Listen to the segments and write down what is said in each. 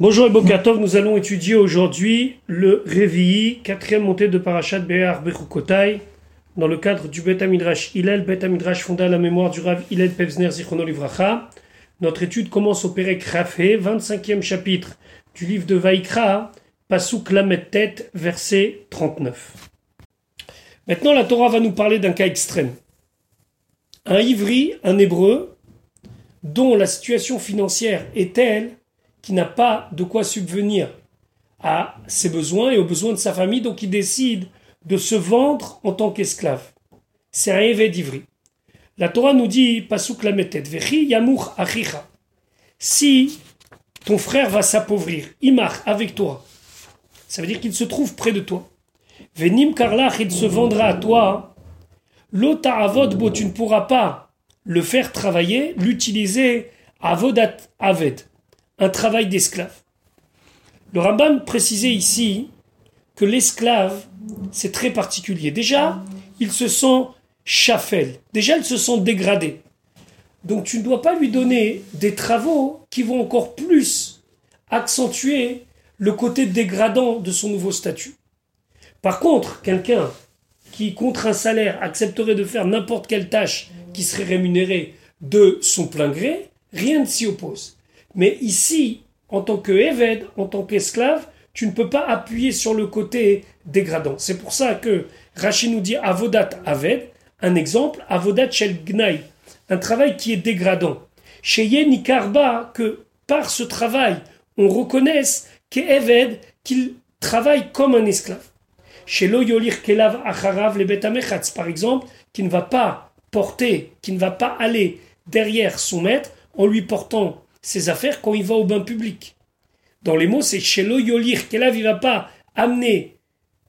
Bonjour et Bokatov, nous allons étudier aujourd'hui le Révi, quatrième montée de Parashat Be'ar Bechukotai, dans le cadre du Bet Midrash Hillel, Bet Midrash fondé à la mémoire du Rav Hillel Pevzner Zichrono Livracha. Notre étude commence au Perek Rafé, 25e chapitre du livre de Vaikra, Pasuk Lamet Tet, verset 39. Maintenant, la Torah va nous parler d'un cas extrême. Un ivri, un hébreu, dont la situation financière est telle qui n'a pas de quoi subvenir à ses besoins et aux besoins de sa famille, donc il décide de se vendre en tant qu'esclave. C'est un évêque d'Ivry. La Torah nous dit, Pasuk Vechi yamour achicha. Si ton frère va s'appauvrir, imar avec toi, ça veut dire qu'il se trouve près de toi. Venim karlach, il se vendra à toi. L'ota avod bo, tu ne pourras pas le faire travailler, l'utiliser avodat aved un travail d'esclave. Le Ramban précisait ici que l'esclave, c'est très particulier. Déjà, il se sent chafel. Déjà, il se sent dégradé. Donc, tu ne dois pas lui donner des travaux qui vont encore plus accentuer le côté dégradant de son nouveau statut. Par contre, quelqu'un qui, contre un salaire, accepterait de faire n'importe quelle tâche qui serait rémunérée de son plein gré, rien ne s'y oppose. Mais ici, en tant que en tant qu'esclave, tu ne peux pas appuyer sur le côté dégradant. C'est pour ça que Rachid nous dit Avodat Aved, un exemple, Avodat Shel Gnai, un travail qui est dégradant. Chez Nikarba, que par ce travail, on reconnaisse qu'Eved, qu'il travaille comme un esclave. Chez Loyolir Kelav Acharav le par exemple, qui ne va pas porter, qui ne va pas aller derrière son maître en lui portant ses affaires quand il va au bain public. Dans les mots, c'est chez Yolir, qu'Elav, il va pas amener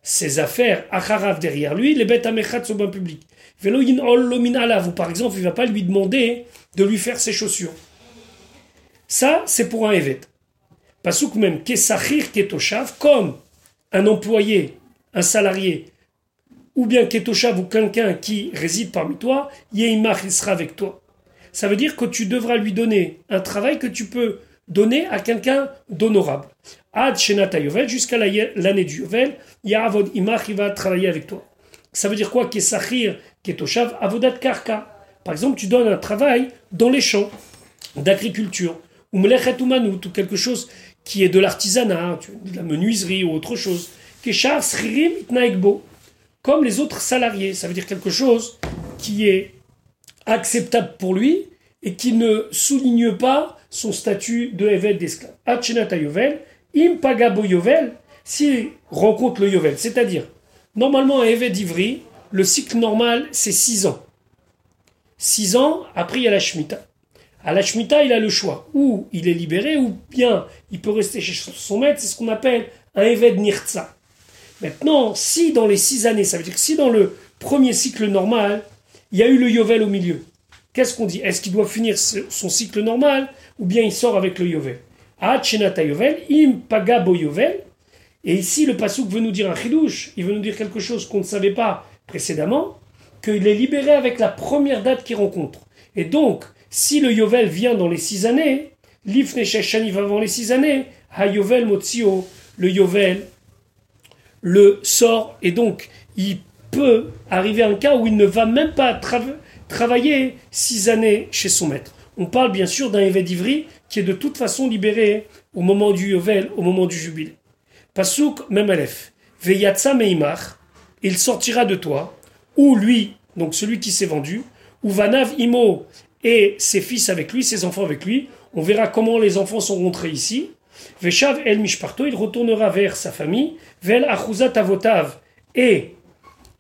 ses affaires à Harav derrière lui, les bêtes amechatz au bain public. Ol lomin alav, ou par exemple, il va pas lui demander de lui faire ses chaussures. Ça, c'est pour un évêque. Pasouk même, kesachir ketoshav, comme un employé, un salarié, ou bien ketoshav ou quelqu'un qui réside parmi toi, yeimach, il sera avec toi ça veut dire que tu devras lui donner un travail que tu peux donner à quelqu'un d'honorable. Ad Shenata Yovel, jusqu'à l'année du Yovel, Yaravod Imach, il va travailler avec toi. Ça veut dire quoi? Kesachir, Ketoshav, Avodat Karka. Par exemple, tu donnes un travail dans les champs d'agriculture, ou Melechet ou quelque chose qui est de l'artisanat, de la menuiserie ou autre chose. Keshar Sririm Itnaegbo, comme les autres salariés. Ça veut dire quelque chose qui est acceptable pour lui et qui ne souligne pas son statut de évêque d'esclave. Achenata Yovel, impagabo Yovel, s'il rencontre le Yovel, c'est-à-dire, normalement, un évêque d'Ivry, le cycle normal, c'est 6 ans. 6 ans, après, il y a la Shemitah. À la Shemitah, il a le choix. Ou il est libéré, ou bien il peut rester chez son maître. C'est ce qu'on appelle un évêque Nirtza. Maintenant, si dans les 6 années, ça veut dire que si dans le premier cycle normal, il y a eu le Yovel au milieu. Qu'est-ce qu'on dit? Est-ce qu'il doit finir son cycle normal ou bien il sort avec le Yovel? Ah, Chenata Yovel, im pagabo Yovel. Et ici, le Passouk veut nous dire un chidouche, il veut nous dire quelque chose qu'on ne savait pas précédemment, qu'il est libéré avec la première date qu'il rencontre. Et donc, si le Yovel vient dans les six années, l'Ifne Shani va avant les six années, Ha Yovel Motsio, le Yovel le sort, et donc il peut arriver un cas où il ne va même pas travailler six années chez son maître. On parle bien sûr d'un évêque d'Ivry qui est de toute façon libéré au moment du Yovel, au moment du jubilé. Pasuk même. Veyatsa meimach, il sortira de toi, ou lui, donc celui qui s'est vendu, ou Vanav Imo et ses fils avec lui, ses enfants avec lui. On verra comment les enfants sont rentrés ici. Veshav el mishparto, il retournera vers sa famille. Vel achuzat avotav et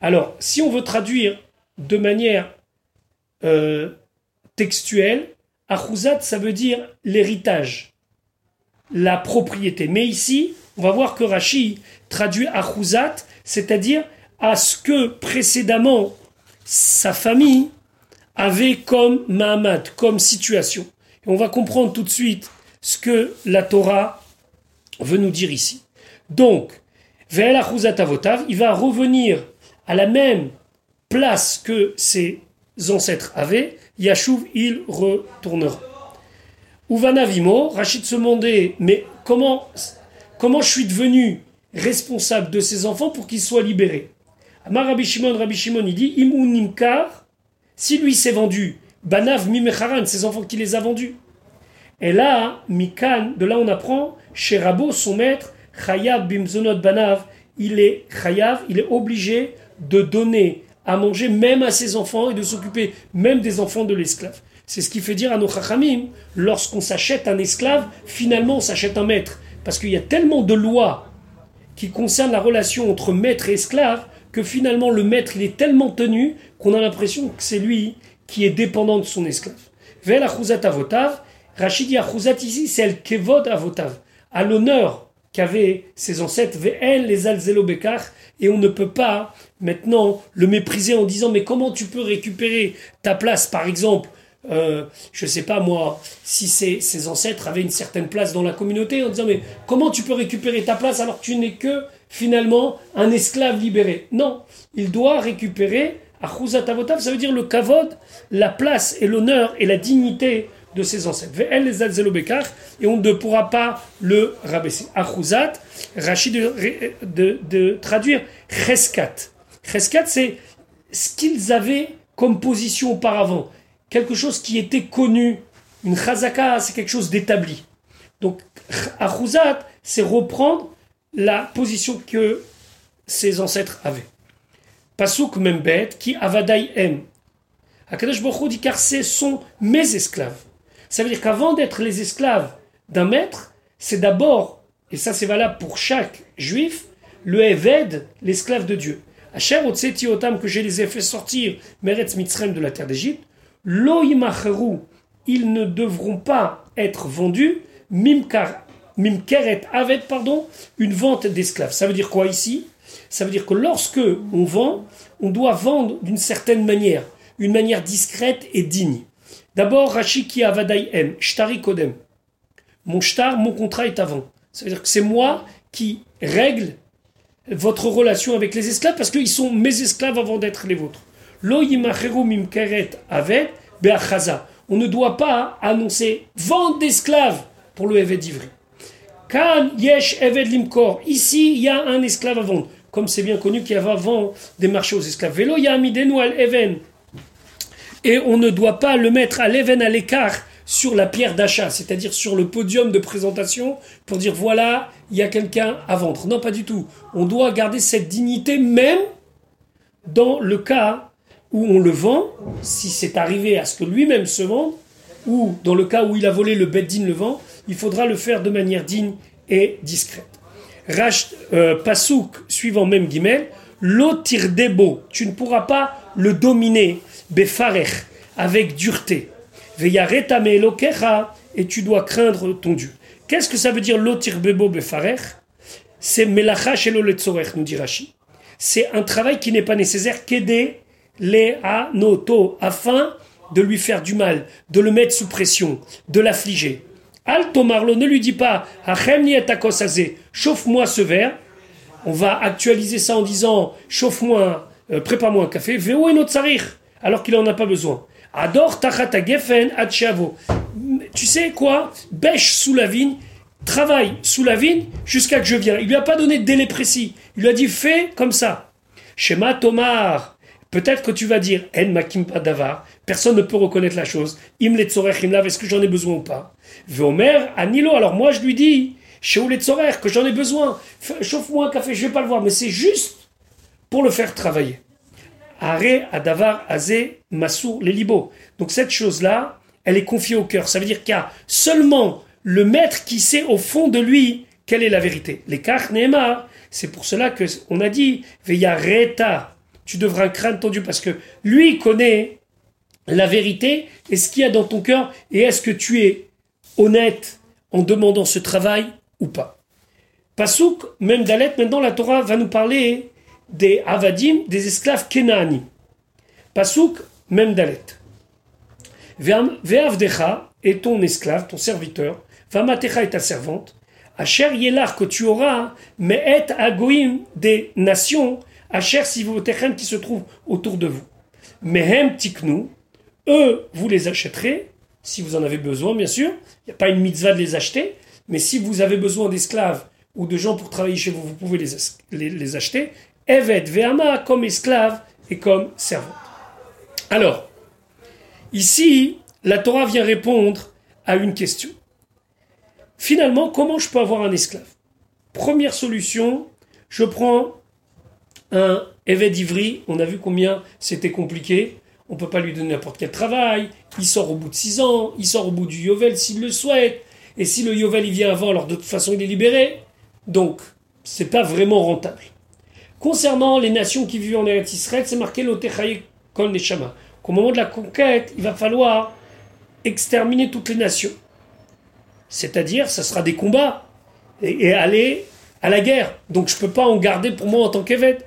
alors, si on veut traduire de manière euh, textuelle, Achouzat, ça veut dire l'héritage, la propriété. Mais ici, on va voir que Rashi traduit Achouzat, c'est-à-dire à ce que précédemment sa famille avait comme Mahamad, comme situation. Et on va comprendre tout de suite ce que la Torah veut nous dire ici. Donc, Ve'el Achouzat Avotav, il va revenir à la même place que ses ancêtres avaient, Yashuv, il retournera. Uvanavimo, Rachid se demandait, mais comment, comment je suis devenu responsable de ces enfants pour qu'ils soient libérés? Amar Rabbi Shimon, Rabbi Shimon, il dit, Imun Nimkar, si lui s'est vendu, Banav Mimecharan, ses enfants qui les a vendus. Et là, Mikan, de là on apprend, chez Rabo, son maître, Chayav Bimzonot Banav, il est Chayav, il est obligé de donner à manger même à ses enfants et de s'occuper même des enfants de l'esclave. C'est ce qui fait dire à nos chachamim, lorsqu'on s'achète un esclave, finalement on s'achète un maître. Parce qu'il y a tellement de lois qui concernent la relation entre maître et esclave que finalement le maître il est tellement tenu qu'on a l'impression que c'est lui qui est dépendant de son esclave. Vel achuzat avotav, Rachid dit achuzat ici c'est le kevod avotav, à l'honneur qu'avaient ses ancêtres, les alzelobekar, et on ne peut pas maintenant le mépriser en disant mais comment tu peux récupérer ta place? Par exemple euh, je sais pas moi, si ses, ses, ancêtres avaient une certaine place dans la communauté, en disant mais comment tu peux récupérer ta place alors que tu n'es que finalement un esclave libéré? Non, il doit récupérer Avotav, ça veut dire le kavod, la place et l'honneur et la dignité de ses ancêtres. Et on ne pourra pas le rabaisser. Achuzat, Rachid de, de, traduire Cheskat. Cheskat, c'est ce qu'ils avaient comme position auparavant. Quelque chose qui était connu. Une chazaka, c'est quelque chose d'établi. Donc, Achuzat, c'est reprendre la position que ses ancêtres avaient. Pasuk Membet, qui avadai em. Akadosh Baruch dit car ce sont mes esclaves. Ça veut dire qu'avant d'être les esclaves d'un maître, c'est d'abord, et ça c'est valable pour chaque juif, le Eved, l'esclave de Dieu. Asher Otseti Otam, que je les ai fait sortir, Meretz Mitzrem de la terre d'Égypte, Lo ils ne devront pas être vendus, Mimkar, Mimkeret Aved, pardon, une vente d'esclaves. Ça veut dire quoi ici? Ça veut dire que lorsque on vend, on doit vendre d'une certaine manière, une manière discrète et digne. D'abord, Rachiki Avadai M, Shtari Kodem. Mon shtar, mon contrat est avant. Ça veut dire que c'est moi qui règle votre relation avec les esclaves parce qu'ils sont mes esclaves avant d'être les vôtres. Lo mimkeret avec On ne doit pas annoncer vente d'esclaves pour le Eved d'Ivry. Kan yesh Eved limkor. Ici, il y a un esclave à vendre comme c'est bien connu qu'il y avait avant des marchés aux esclaves. Vélo Yamidenu al Even. Et on ne doit pas le mettre à l'Even à l'écart sur la pierre d'achat, c'est-à-dire sur le podium de présentation pour dire voilà, il y a quelqu'un à vendre. Non, pas du tout. On doit garder cette dignité même dans le cas où on le vend, si c'est arrivé à ce que lui-même se vende, ou dans le cas où il a volé le beddin le vend, il faudra le faire de manière digne et discrète. Rash, euh, Pasouk, suivant même guillemets, l'otir debo, tu ne pourras pas le dominer, befarech, avec dureté. Veyaretame lokecha, et tu dois craindre ton Dieu. Qu'est-ce que ça veut dire l'otir bebo befarech? C'est melacha shelo nous dit Rashi. C'est un travail qui n'est pas nécessaire qu'aider les anoto, afin de lui faire du mal, de le mettre sous pression, de l'affliger. Alto Marlo, ne lui dit pas chauffe-moi ce verre. On va actualiser ça en disant chauffe-moi, euh, prépare-moi un café. Veo et alors qu'il n'en a pas besoin. Adore tachata gefen Tu sais quoi? Bêche sous la vigne, travaille sous la vigne jusqu'à que je vienne. Il lui a pas donné de délai précis. Il lui a dit fais comme ça. Shema Tomar. Peut-être que tu vas dire En makim davar. Personne ne peut reconnaître la chose. Im le est-ce que j'en ai besoin ou pas? Veomer, Anilo, alors moi je lui dis, chez Tzorer, que j'en ai besoin, chauffe-moi un café, je vais pas le voir, mais c'est juste pour le faire travailler. Adavar, Azé, Massour, les libos. Donc cette chose-là, elle est confiée au cœur. Ça veut dire qu'il y a seulement le maître qui sait au fond de lui quelle est la vérité. Les Neymar, c'est pour cela qu'on a dit, Veya Reta, tu devras craindre ton Dieu, parce que lui connaît la vérité et ce qu'il y a dans ton cœur, et est-ce que tu es honnête en demandant ce travail ou pas. Pasouk, même Dalet, maintenant la Torah va nous parler des Avadim, des esclaves Kenani. Pasouk, même Dalet. Ve'avdecha est ton esclave, ton serviteur. Vamatecha est ta servante. Asher Yelar que tu auras, mais est Agoim des nations. Asher Sivotechem qui se trouvent autour de vous. Mehem Tiknu, eux, vous les achèterez si vous en avez besoin, bien sûr. Il n'y a pas une mitzvah de les acheter, mais si vous avez besoin d'esclaves ou de gens pour travailler chez vous, vous pouvez les, les, acheter. Evet ve'ama comme esclave et comme servante. Alors, ici, la Torah vient répondre à une question. Finalement, comment je peux avoir un esclave? Première solution, je prends un évêque d'Ivry. On a vu combien c'était compliqué. On ne peut pas lui donner n'importe quel travail. Il sort au bout de 6 ans. Il sort au bout du Yovel s'il le souhaite. Et si le Yovel il vient avant, alors de toute façon il est libéré. Donc, c'est pas vraiment rentable. Concernant les nations qui vivent en Eretz Israël, c'est marqué l'Otechaye Kol Neshama. Qu'au moment de la conquête, il va falloir exterminer toutes les nations. C'est-à-dire, ça sera des combats et, aller à la guerre. Donc je ne peux pas en garder pour moi en tant qu'évêque.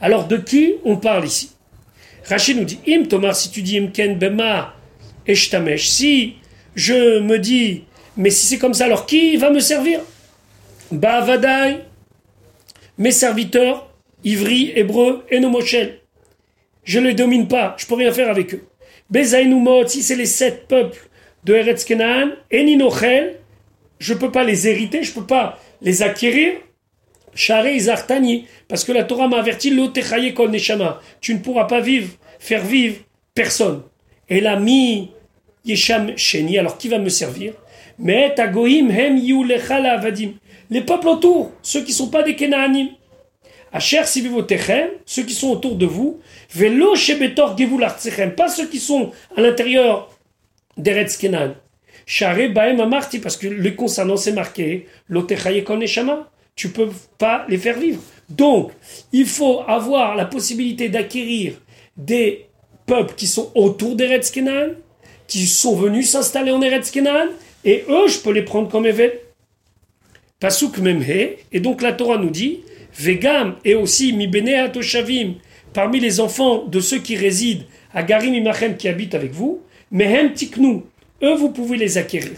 Alors de qui on parle ici? Rachid nous dit Im Thomas, si tu dis Imken Bema Eshtamesh, si je me dis, mais si c'est comme ça, alors qui va me servir? Bavadai, mes serviteurs, Ivri, Hébreu et. Je ne les domine pas, je peux rien faire avec eux. Bezaïnoumot, si c'est les sept peuples de Eretz Kenaan, Eninochel, je ne peux pas les hériter, je ne peux pas les acquérir. Charé Izartani, parce que la Torah m'a averti, l'otechaye kol neshama. Tu ne pourras pas vivre, faire vivre personne. Et la mi yesham sheni, alors qui va me servir? Mais hem vadim. Les peuples autour, ceux qui ne sont pas des Kenaanim. Asher sivivotechem, ceux qui sont autour de vous. Velo shebetor pas ceux qui sont à l'intérieur d'Eretz Kenan. Share baem amarti, parce que le concernant c'est marqué, l'otechaye kol neshama tu peux pas les faire vivre. Donc, il faut avoir la possibilité d'acquérir des peuples qui sont autour d'Eretz Kenan, qui sont venus s'installer en Eretz Kenan, et eux, je peux les prendre comme évêques. Pasuk Memhe, et donc la Torah nous dit, Vegam, et aussi mi Atoshavim, parmi les enfants de ceux qui résident à Garim Imachem qui habitent avec vous, Mehem Tiknu, eux vous pouvez les acquérir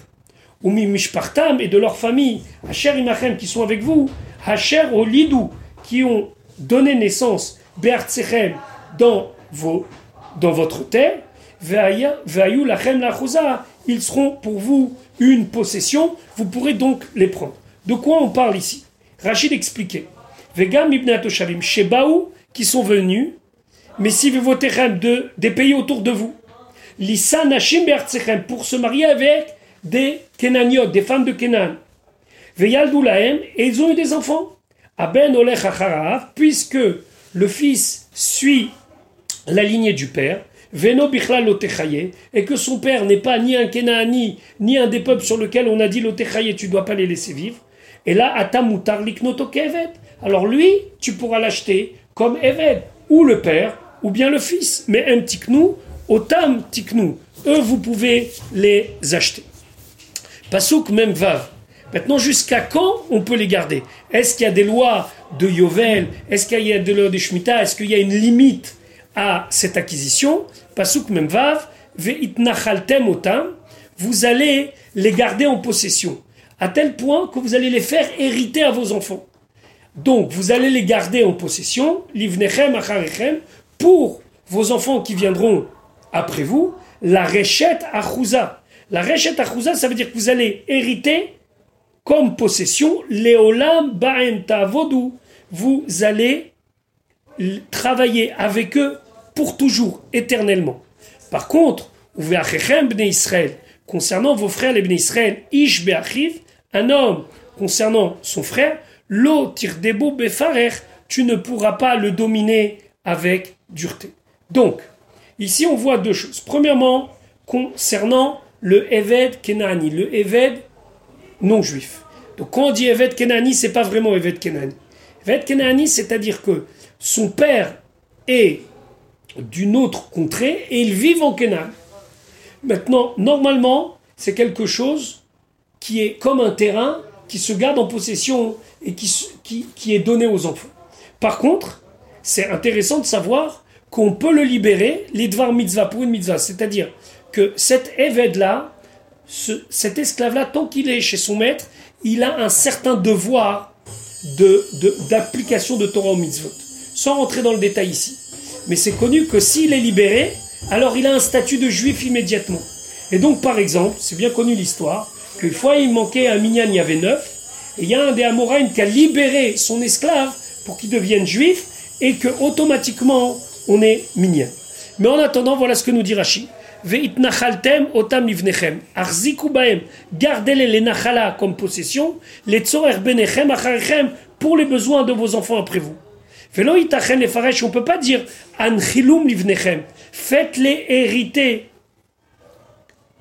ou mishpartam et de leur famille, Hacher imachem qui sont avec vous, Hacher au lidou qui ont donné naissance, Be'artsechem dans dans votre terre, Ve'ayu lachem lachouza, ils seront pour vous une possession, vous pourrez donc les prendre. De quoi on parle ici? Rachid expliquait. Vegam ibn Atoshavim, Shebaou, qui sont venus, mais si vous votez de des pays autour de vous, Lisa Nashim pour se marier avec des Kenaniot, des femmes de Kenan. Veyaldoulahem, et ils ont eu des enfants. Aben Olech puisque le fils suit la lignée du père, Veno Bichlal Lotechaye, et que son père n'est pas ni un Kenani, ni un des peuples sur lesquels on a dit Lotechaye, tu dois pas les laisser vivre. Et là, Atamutar Liknoto Kevet. Alors lui, tu pourras l'acheter comme Eved, ou le père, ou bien le fils. Mais un Tiknou, Otam Tiknou, eux, vous pouvez les acheter. Pasouk même Vav. Maintenant, jusqu'à quand on peut les garder? Est-ce qu'il y a des lois de Yovel? Est-ce qu'il y a des lois de Shemitah? Est-ce qu'il y a une limite à cette acquisition? Pasouk même Vav, ve'itnachaltem otam, vous allez les garder en possession, à tel point que vous allez les faire hériter à vos enfants. Donc, vous allez les garder en possession, livnechem pour vos enfants qui viendront après vous, la rechet achouza, la Rechet Achouza, ça veut dire que vous allez hériter comme possession Leolam Ba'enta Vodou. Vous allez travailler avec eux pour toujours, éternellement. Par contre, Israël, concernant vos frères les Bnei Israël, Ish un homme concernant son frère, Lo Tirdebo Befarer, tu ne pourras pas le dominer avec dureté. Donc, ici on voit deux choses. Premièrement, concernant le Eved Kenani, le Eved non juif. Donc quand on dit Eved Kenani, c'est pas vraiment Eved Kenani. Eved Kenani, c'est-à-dire que son père est d'une autre contrée et ils vivent en Kenan. Maintenant, normalement, c'est quelque chose qui est comme un terrain qui se garde en possession et qui, qui, est donné aux enfants. Par contre, c'est intéressant de savoir qu'on peut le libérer, l'idvar mitzvah pour une mitzvah. C'est-à-dire, que cet évêque-là, cet esclave-là, tant qu'il est chez son maître, il a un certain devoir d'application de, de Torah au mitzvot. Sans rentrer dans le détail ici. Mais c'est connu que s'il est libéré, alors il a un statut de juif immédiatement. Et donc, par exemple, c'est bien connu l'histoire, qu'une fois il manquait un minyan, il y avait neuf, et il y a un des Amoraïm qui a libéré son esclave pour qu'il devienne juif, et que automatiquement on est minyan. Mais en attendant, voilà ce que nous dit Rashi. Ve'itnachaltem otam ivnechem. Arziku baem. Gardez-les les nachala comme possession. Les tzorer benechem acharechem pour les besoins de vos enfants après vous. Velo itachen les faresh. On peut pas dire anchilum livnechem. Faites-les hériter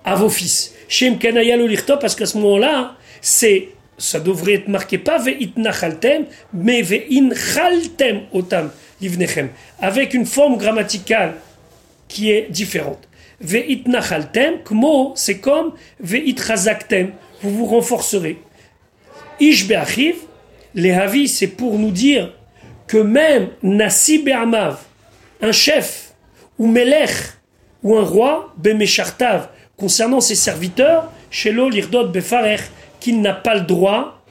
à vos fils. Shem kanayalo lichto parce qu'à ce moment-là, c'est ça devrait être marqué pas ve'itnachaltem, mais ve'inchaltem otam livnechem. Avec une forme grammaticale qui est différente. Ve'itnachaltem, kmo, c'est comme ve'itchazaktem, vous vous renforcerez. Ish be'achiv, les havis, c'est pour nous dire que même Nasi be'amav, un chef, ou melech, ou un roi, be'meshartav, concernant ses serviteurs, shelo lirdot befarech, qu'il n'a pas le droit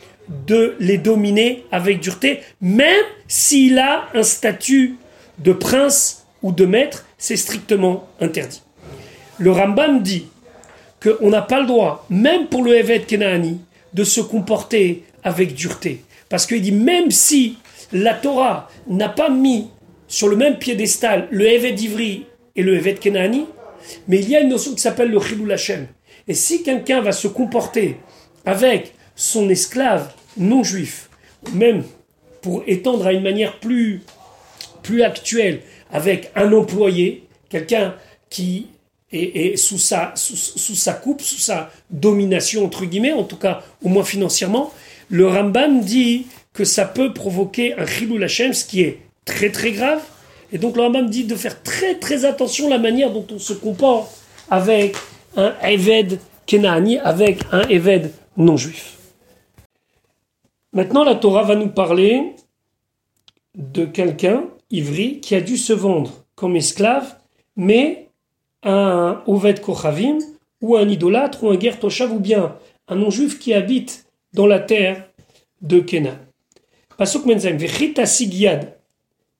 de les dominer avec dureté, même s'il a un statut de prince ou de maître, c'est strictement interdit. Le Rambam dit qu'on n'a pas le droit, même pour le Evet Kenaani, de se comporter avec dureté. Parce qu'il dit, même si la Torah n'a pas mis sur le même piédestal le Evet d'Ivry et le Evet Kenaani, mais il y a une notion qui s'appelle le Chilou Hashem. Et si quelqu'un va se comporter avec son esclave non juif, même pour étendre à une manière plus, plus actuelle, avec un employé, quelqu'un qui est, sous, sa, sous, sa coupe, sous sa domination, entre guillemets, en tout cas au moins financièrement, le Rambam dit que ça peut provoquer un chilou lachem, ce qui est très très grave. Et donc le Rambam dit de faire très très attention à la manière dont on se comporte avec un Eved Kenaani, avec un Eved non juif. Maintenant, la Torah va nous parler de quelqu'un, Ivri, qui a dû se vendre comme esclave, mais un Oved Kochavim, ou un idolâtre, ou un guerre Toshav, ou bien un non-juif qui habite dans la terre de Kenan. Menzem, Sigiad,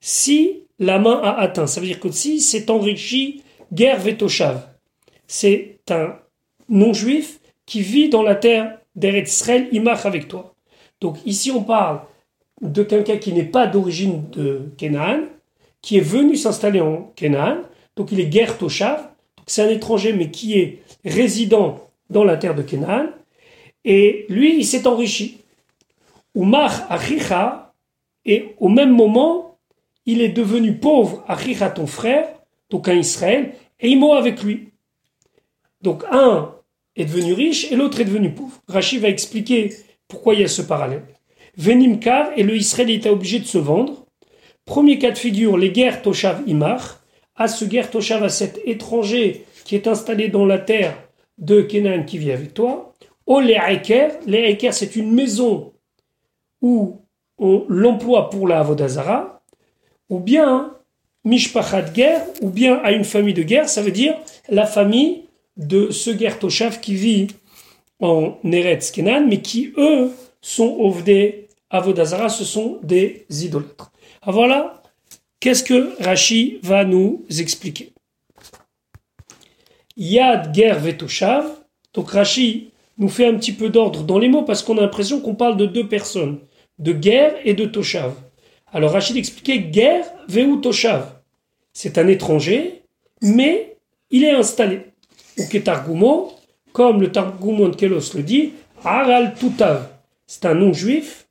si la main a atteint, ça veut dire que si c'est enrichi, guerre Vetoshav, c'est un non-juif qui vit dans la terre d'Eretz Israël, Imach avec toi. Donc ici on parle de quelqu'un qui n'est pas d'origine de Kenan, qui est venu s'installer en Kenan, donc il est guerre Toshav, c'est un étranger mais qui est résident dans la terre de Kenan, et lui il s'est enrichi. Umar Achicha, et au même moment, il est devenu pauvre, Achicha ton frère, donc un Israël, et il mourra avec lui. Donc un est devenu riche et l'autre est devenu pauvre. Rachid va expliquer pourquoi il y a ce parallèle. Venimkar et le Israël était obligé de se vendre. Premier cas de figure, les guerres Toshav Imar. À ce guerre Toshav, à cet étranger qui est installé dans la terre de Kenan qui vit avec toi. Oh les. Les c'est une maison où on l'emploie pour la Avodazara. Ou bien Mishpachat guerre, ou bien à une famille de guerre, ça veut dire la famille de ce guerre Toshav qui vit en Eretz Kenan, mais qui eux sont Ovdé Avodazara, ce sont des idolâtres. Ah, voilà, qu'est-ce que Rashi va nous expliquer? Yad Ger Vetoshav, donc Rashi nous fait un petit peu d'ordre dans les mots parce qu'on a l'impression qu'on parle de deux personnes, de guerre et de Toshav. Alors Rachid expliquait guerre Veu Toshav. C'est un étranger, mais il est installé. Ou Ketargumo, comme le Targumon de Kelos le dit, Aral Tutav. C'est un non-juif,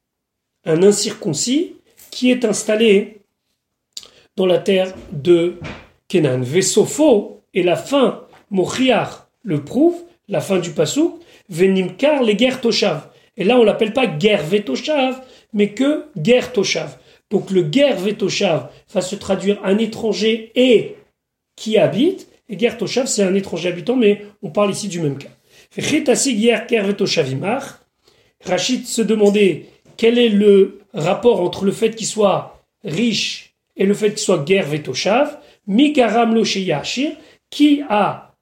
un incirconcis, qui est installé dans la terre de Kenan. Vesofo et la fin, Mochiar le prouve, la fin du Passouk, Venimkar les guerres Toshav. Et là, on l'appelle pas guerre Vetoshav, mais que guerre Toshav. Donc le guerre Vetoshav va se traduire un étranger et qui habite, et guerre Toshav, c'est un étranger habitant, mais on parle ici du même cas. Rachid se demandait quel est le rapport entre le fait qu'il soit riche et le fait qu'il soit guerre vetoshav, Mikaram lo qui a,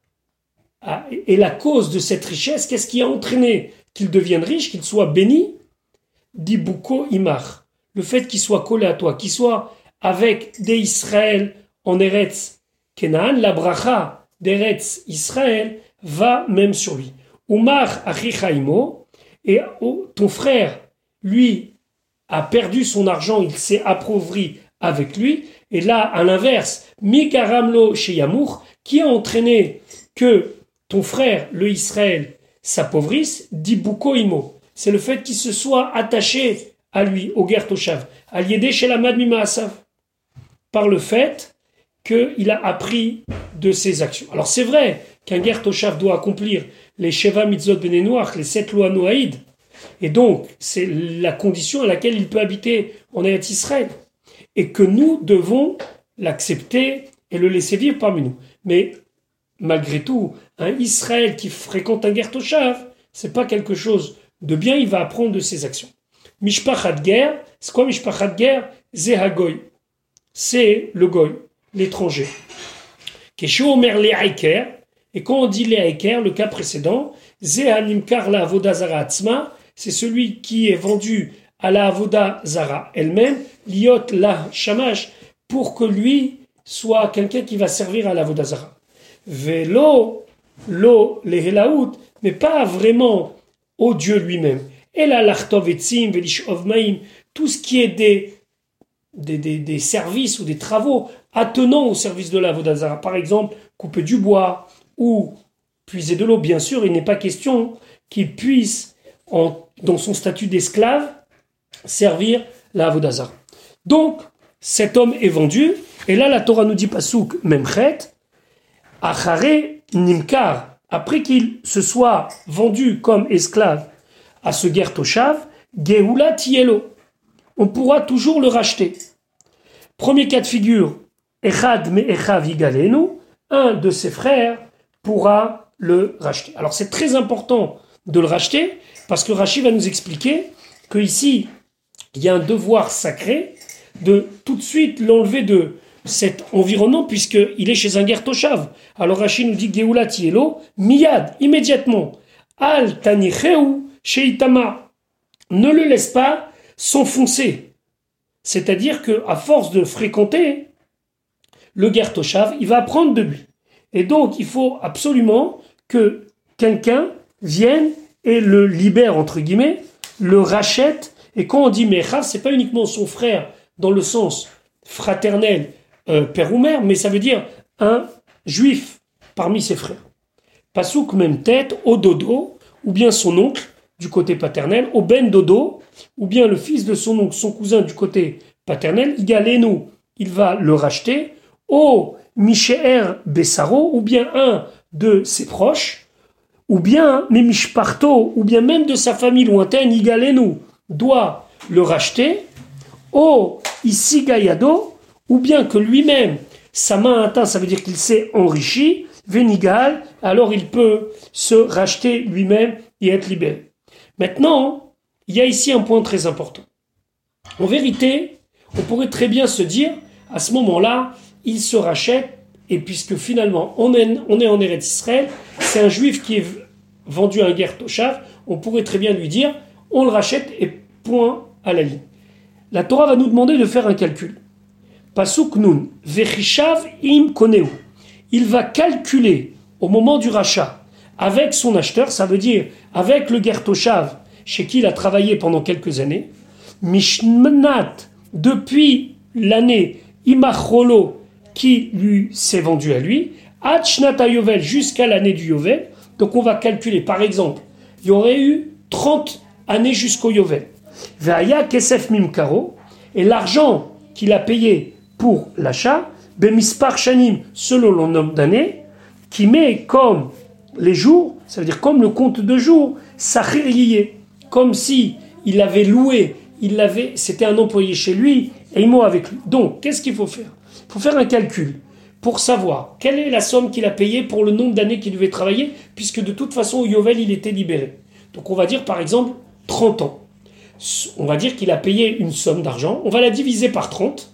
est la cause de cette richesse, qu'est-ce qui a entraîné qu'il devienne riche, qu'il soit béni? Dibuko imar, le fait qu'il soit collé à toi, qu'il soit avec des Israël en Eretz Kenan, la bracha d'Eretz Israël, va même sur lui. Umar Achichaimo, et ton frère, lui, a perdu son argent, il s'est appauvri avec lui. Et là, à l'inverse, Mikaramlo chez Yamour, qui a entraîné que ton frère, le Israël, s'appauvrisse, dit Bukoimo. C'est le fait qu'il se soit attaché à lui, au Gertoshav, à l'aider chez la par le fait qu'il a appris de ses actions. Alors c'est vrai qu'un Gertoshav doit accomplir les Sheva Mitzot Benenoach, les sept lois Noaïd, et donc c'est la condition à laquelle il peut habiter en Israël, et que nous devons l'accepter et le laisser vivre parmi nous. Mais malgré tout, un Israël qui fréquente un Gertoshav, c'est pas quelque chose de bien, il va apprendre de ses actions. Mishpachat guerre, c'est quoi Mishpachat guerre? Zehagoy. C'est le goy, l'étranger. Omer le et quand on dit le le cas précédent, Zehanimkar la Avodazara Atzma, c'est celui qui est vendu à la Avodazara elle-même, liot la Shamash, pour que lui soit quelqu'un qui va servir à la Avodazara. Velo, lo, le mais pas vraiment au Dieu lui-même. Et là, l'artovetzim, maim, tout ce qui est des, des, des, services ou des travaux attenant au service de la Vodazara. Par exemple, couper du bois ou puiser de l'eau. Bien sûr, il n'est pas question qu'il puisse, en, dans son statut d'esclave, servir la Vodazara. Donc, cet homme est vendu, et là la Torah nous dit Pasouk Memchet, Achare Nimkar, après qu'il se soit vendu comme esclave à ce guerre Geoula Tielo. On pourra toujours le racheter. Premier cas de figure, Echad me Echav un de ses frères pourra le racheter. Alors c'est très important de le racheter parce que Rachid va nous expliquer que ici il y a un devoir sacré de tout de suite l'enlever de cet environnement puisqu'il est chez un guerre. Alors Rachid nous dit Geoula Tielo, Miyad, immédiatement. Al Tanicheu chez Itama. Ne le laisse pas s'enfoncer. C'est-à-dire que à force de fréquenter le guerre il va apprendre de lui. Et donc, il faut absolument que quelqu'un vienne et le libère, entre guillemets, le rachète. Et quand on dit Mechav, c'est pas uniquement son frère dans le sens fraternel, euh, père ou mère, mais ça veut dire un juif parmi ses frères. Pasouk même tête, au dodo, ou bien son oncle du côté paternel, au ben dodo, ou bien le fils de son oncle, son cousin du côté paternel, Igaleno, il va le racheter, au Michéer Bessaro, ou bien un de ses proches, ou bien Mimishparto, ou bien même de sa famille lointaine, Igalenu, doit le racheter, au Isigayado, ou bien que lui-même, sa main atteint, ça veut dire qu'il s'est enrichi, Vénigal, alors il peut se racheter lui-même et être libéré. Maintenant, il y a ici un point très important. En vérité, on pourrait très bien se dire, à ce moment-là, il se rachète, et puisque finalement on est, en Eretz Israël, c'est un juif qui est vendu à un guerre Toshav, on pourrait très bien lui dire, on le rachète et point à la ligne. La Torah va nous demander de faire un calcul. Pasuk nun, vechishav im koneu. Il va calculer au moment du rachat avec son acheteur, ça veut dire avec le guerre Toshav, chez qui il a travaillé pendant quelques années, Mishmnat, depuis l'année Imachrolo, qui lui s'est vendu à lui, Hachnata Yovel jusqu'à l'année du Yovel. Donc on va calculer, par exemple, il y aurait eu 30 années jusqu'au Yovel. Kesef Mimkaro, et l'argent qu'il a payé pour l'achat, Bemispar Shanim, selon le nombre d'années, qui met comme les jours, ça veut dire comme le compte de jours, Sahir comme si il avait loué, il l'avait, c'était un employé chez lui, et il avec lui. Donc, qu'est-ce qu'il faut faire? Il faut faire un calcul pour savoir quelle est la somme qu'il a payée pour le nombre d'années qu'il devait travailler, puisque de toute façon, Yovel, il était libéré. Donc on va dire par exemple 30 ans. On va dire qu'il a payé une somme d'argent, on va la diviser par 30,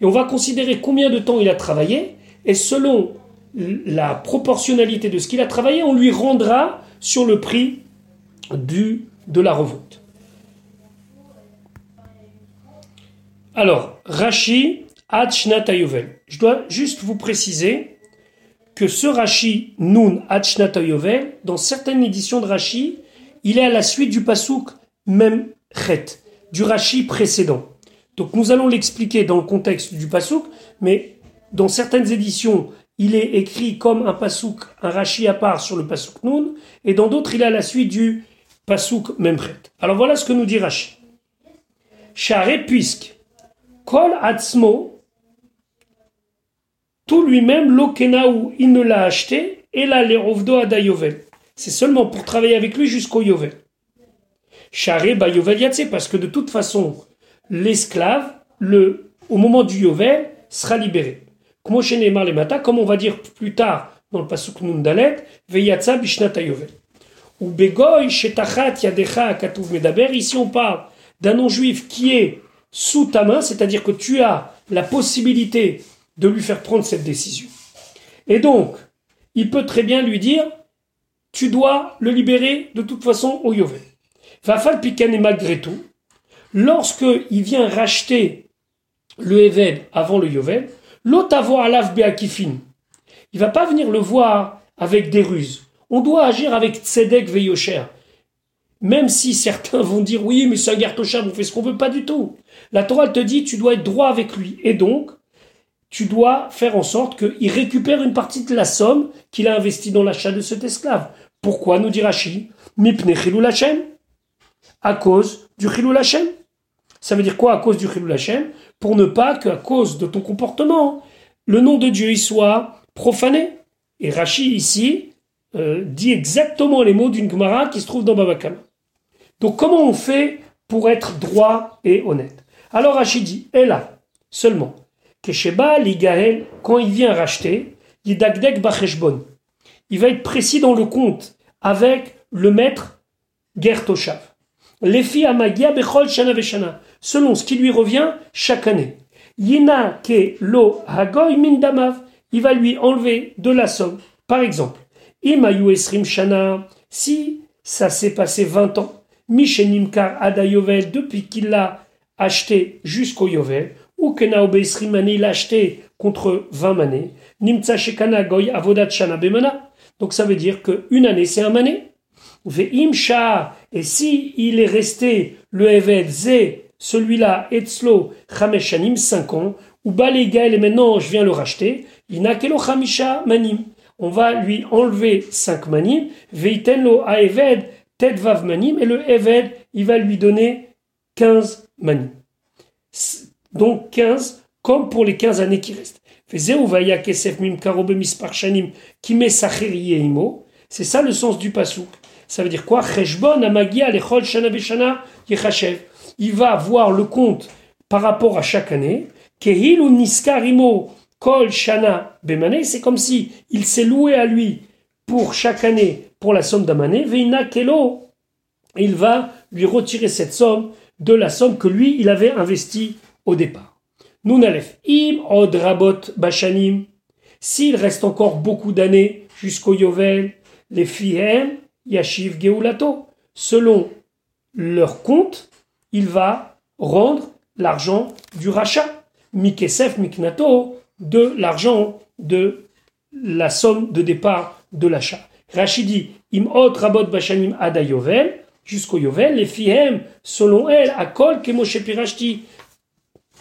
et on va considérer combien de temps il a travaillé, et selon la proportionnalité de ce qu'il a travaillé, on lui rendra sur le prix du, de la revente. Alors, Rashi, je dois juste vous préciser que ce Rashi Nun Hachnata Yovel, dans certaines éditions de Rashi, il est à la suite du Pasouk même Chet, du Rashi précédent. Donc nous allons l'expliquer dans le contexte du Pasouk, mais dans certaines éditions, il est écrit comme un Pasouk, un Rashi à part sur le Pasouk Nun, et dans d'autres, il à la suite du Pasouk Memchet. Alors voilà ce que nous dit Rashi. Share puisque Kol Atzmo, tout lui-même, l'Okenaou, il ne l'a acheté, et là, les Ada Yovel. C'est seulement pour travailler avec lui jusqu'au Yovel. Share ba Yovel Yatse, parce que de toute façon, l'esclave, le, au moment du Yovel, sera libéré. Comme on va dire plus tard dans le Pasuk Nundalet, Veyatsa Bishnata Yovel. Ou Begoy Shetachat Yadecha Katuv Medaber, ici on parle d'un non-juif qui est sous ta main, c'est-à-dire que tu as la possibilité de lui faire prendre cette décision. Et donc, il peut très bien lui dire, tu dois le libérer de toute façon au Yovel. Vafal Pikan et malgré tout, lorsque il vient racheter le Eved avant le Yovel, l'otavo alav beakifin, il va pas venir le voir avec des ruses. On doit agir avec tzedek veyosher. Même si certains vont dire oui, mais c'est un gartocham, on fait ce qu'on veut, pas du tout. La Torah te dit tu dois être droit avec lui. Et donc, tu dois faire en sorte qu'il récupère une partie de la somme qu'il a investie dans l'achat de cet esclave. Pourquoi nous dit Rashi? Mipne chilou Hashem À cause du chilou Hashem. Ça veut dire quoi à cause du chilou Hashem? Pour ne pas qu'à cause de ton comportement, le nom de Dieu y soit profané. Et Rashi ici euh, dit exactement les mots d'une Gemara qui se trouve dans Babakam. Donc comment on fait pour être droit et honnête? Alors Rashi dit, et là, seulement, Kesheba Ligael, quand il vient racheter, Yidagdek Bacheshbon, il va être précis dans le compte avec le maître Gertoshav. Filles Amagia Bechol Shana selon ce qui lui revient chaque année. Yina ke lo hagoy mindamav, il va lui enlever de la somme. Par exemple, Imayu esrim shana, si ça s'est passé 20 ans, Mishenimkar Ada Yovel, depuis qu'il l'a acheté jusqu'au Yovel, ou Kenaobe il l'a acheté contre 20 manées, Nimtsa Goy Avodat Shana Bemana. Donc ça veut dire qu'une année c'est un mané. Et si il est resté le Evel Ze, celui-là, Etzlo Chameshanim, 5 ans, ou Balegael et maintenant je viens le racheter, Inakelo Chamisha Manim. On va lui enlever 5 manim, Veitenlo Aeved Vav manim, et le Eved, il va lui donner 15 manim. Donc 15, comme pour les 15 années qui restent. C'est ça le sens du pasouk. Ça veut dire quoi? Il va voir le compte par rapport à chaque année. kol shana C'est comme si il s'est loué à lui pour chaque année pour la somme d'amané, veina kelo, il va lui retirer cette somme de la somme que lui, il avait investie au départ. Nun im od rabot bashanim, s'il reste encore beaucoup d'années jusqu'au Yovel, les fihem yashiv geulato, selon leur compte, il va rendre l'argent du rachat, mikesef miknato, de l'argent de la somme de départ de l'achat. Rachidi, imot rabot bashanim ada yovel, jusqu'au yovel, les fihem, selon elle, akol kemoshe pirashti,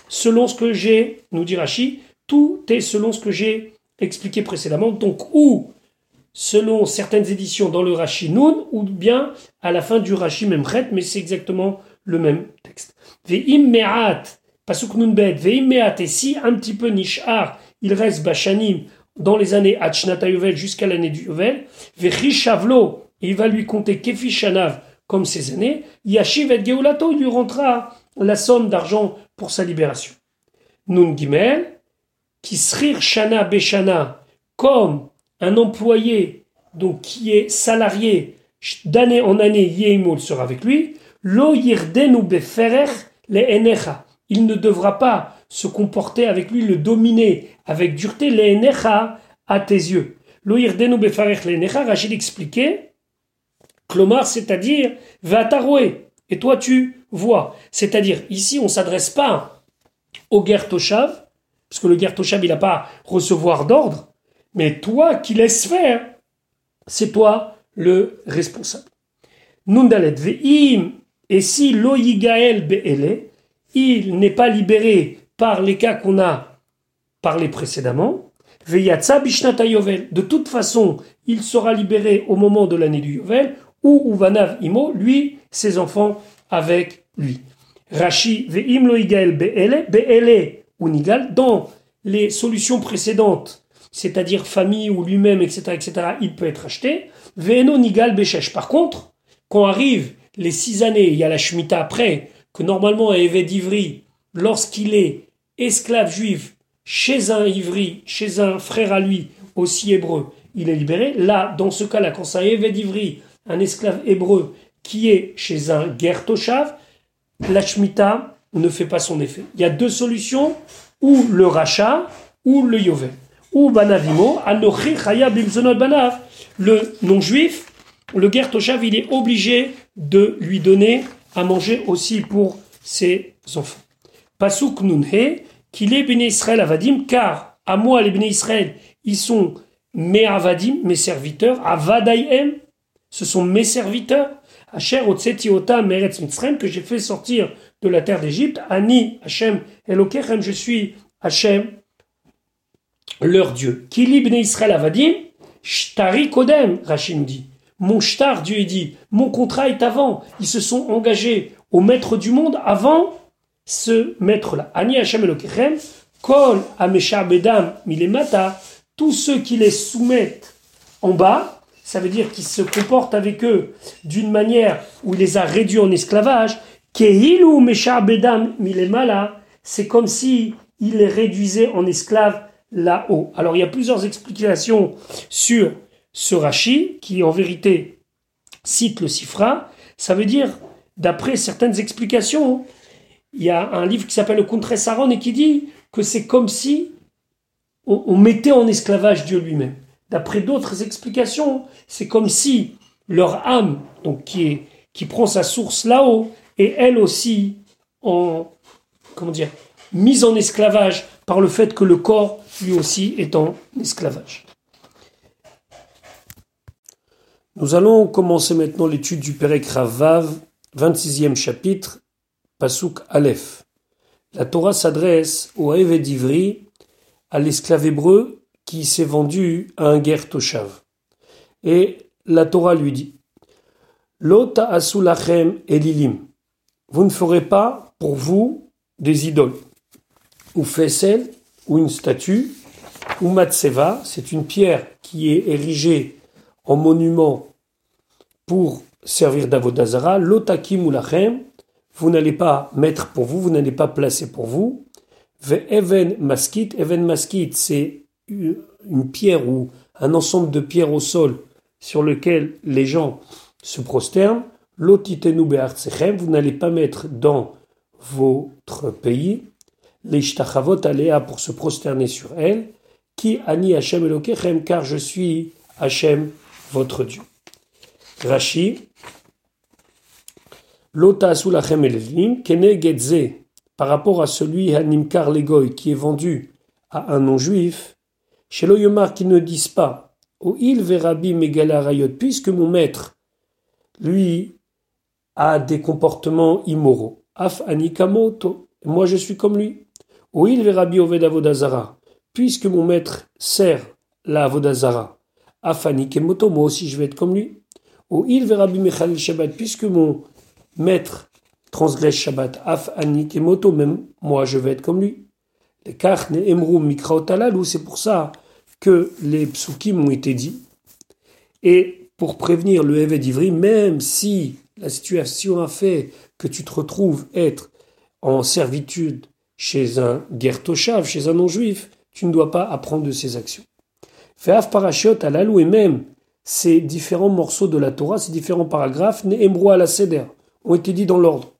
selon ce que j'ai, nous dit Rashi, tout est selon ce que j'ai expliqué précédemment. Donc, ou selon certaines éditions dans le Rashi Nun, ou bien à la fin du Rashi Memchet, mais c'est exactement le même texte. Ve'im me'at, pasuk nun bet, ve'im me'at, et si un petit peu nishar, il reste bashanim, dans les années Hachnata Yovel jusqu'à l'année du Yovel, Vechishavlo, il va lui compter Kefishanav comme ces années, Yashiv et Geulato, il lui rentrera la somme d'argent pour sa libération. Nun Gimel, qui srir Shana Beshana, comme un employé donc qui est salarié d'année en année, Yeimol sera avec lui, Lo Yirdenu le Enecha. Il ne devra pas se comporter avec lui, le dominer avec dureté, les à tes yeux. Loïrdenu befarech les Rachid expliquait, Clomar, c'est-à-dire, va tarouer, et toi tu vois. C'est-à-dire, ici, on s'adresse pas au guerre Toshav, parce que le guerre Toshav, il n'a pas recevoir d'ordre, mais toi qui laisses faire, c'est toi le responsable. Nundalet ve'im, et si loyigael be'ele, il n'est pas libéré par les cas qu'on a parlé précédemment, bishnata yovel. De toute façon, il sera libéré au moment de l'année du yovel, ou uvanav imo, lui, ses enfants avec lui. Rashi ve'im loyigael be'ele, be'ele ou nigal, dans les solutions précédentes, c'est-à-dire famille ou lui-même, etc., etc., il peut être acheté. Ve'eno nigal be'chesh. Par contre, quand arrivent les six années, il y a la Shemitah après, que normalement un évêque d'Ivry, lorsqu'il est esclave juif chez un Ivry, chez un frère à lui, aussi hébreu, il est libéré. Là, dans ce cas-là, quand c'est un évêque d'Ivry, un esclave hébreu, qui est chez un guerre Toshav, la Shemitah ne fait pas son effet. Il y a deux solutions, ou le rachat, ou le yovel. Ou banavimo, anochi banav. Le non-juif, le guerre Toshav, il est obligé de lui donner à manger aussi pour ses enfants. Pasuk nunhe, qu'il est béni Israël avadim, car à moi les béné Israël, ils sont mes avadim, mes serviteurs, avadaïem, ce sont mes serviteurs, Asher Otsetiota Meretz Mitzrayim, que j'ai fait sortir de la terre d'Égypte, Ani Hashem Elokechem, je suis Hashem, leur Dieu. Kili Israël avadim, Shtari Kodem, Rachid nous dit. Mon shtar, Dieu dit, mon contrat est avant. Ils se sont engagés au maître du monde avant ce maître-là. Ani Hashem Elokechem, Kol Amesha Bedam Milemata, tous ceux qui les soumettent en bas, ça veut dire qu'ils se comportent avec eux d'une manière où il les a réduits en esclavage, Kehilu Mesha Bedam Milemala, c'est comme si il les réduisait en esclaves là-haut. Alors il y a plusieurs explications sur ce qui en vérité cite le Sifra, ça veut dire, d'après certaines explications, il y a un livre qui s'appelle le Contre Saron et qui dit que c'est comme si on, mettait en esclavage Dieu lui-même. D'après d'autres explications, c'est comme si leur âme, donc qui, qui prend sa source là-haut, est elle aussi en, comment dire, mise en esclavage par le fait que le corps lui aussi est en esclavage. Nous allons commencer maintenant l'étude du Perek Ravav, 26e chapitre, Pasuk Aleph. La Torah s'adresse au Eved d'Ivry, à l'esclave hébreu qui s'est vendu à un guerre Toshav. Et la Torah lui dit Lota asulachem elilim. Vous ne ferez pas pour vous des idoles, ou fessel, ou une statue, ou matseva, c'est une pierre qui est érigée en monument pour servir d'Avodazara, l'otakim ou lachem, vous n'allez pas mettre pour vous, vous n'allez pas placer pour vous. Ve even maskit, even maskit, c'est une pierre ou un ensemble de pierres au sol sur lequel les gens se prosternent. L'otitenu be'artsechem, vous n'allez pas mettre dans votre pays les aléa pour se prosterner sur elle. Qui ani Hashem elokechem, car je suis Hashem votre Dieu. Rashi, Lota asulachem elevim, kenegedze, par rapport à celui Hanimkar Legoy qui est vendu à un non-juif, chez l'Oyomar qui ne disent pas, O il verabi puisque mon maître, lui, a des comportements immoraux. Af anikamoto, moi je suis comme lui. O il oved avodazara, puisque mon maître sert la avodazara. Kemoto, moi aussi je vais être comme lui. Ou il verra Mechalil Shabbat, puisque mon maître transgresse Shabbat. Afani Kemoto, même moi je vais être comme lui. Les Karne Emru Mikraotalal, c'est pour ça que les psukim ont été dits. Et pour prévenir le Eved d'Ivry, même si la situation a fait que tu te retrouves être en servitude chez un guerre chez un non-juif, tu ne dois pas apprendre de ses actions. Feaf parachot à et même ces différents morceaux de la Torah, ces différents paragraphes, Nehemrou à la Seder, ont été dits dans l'ordre.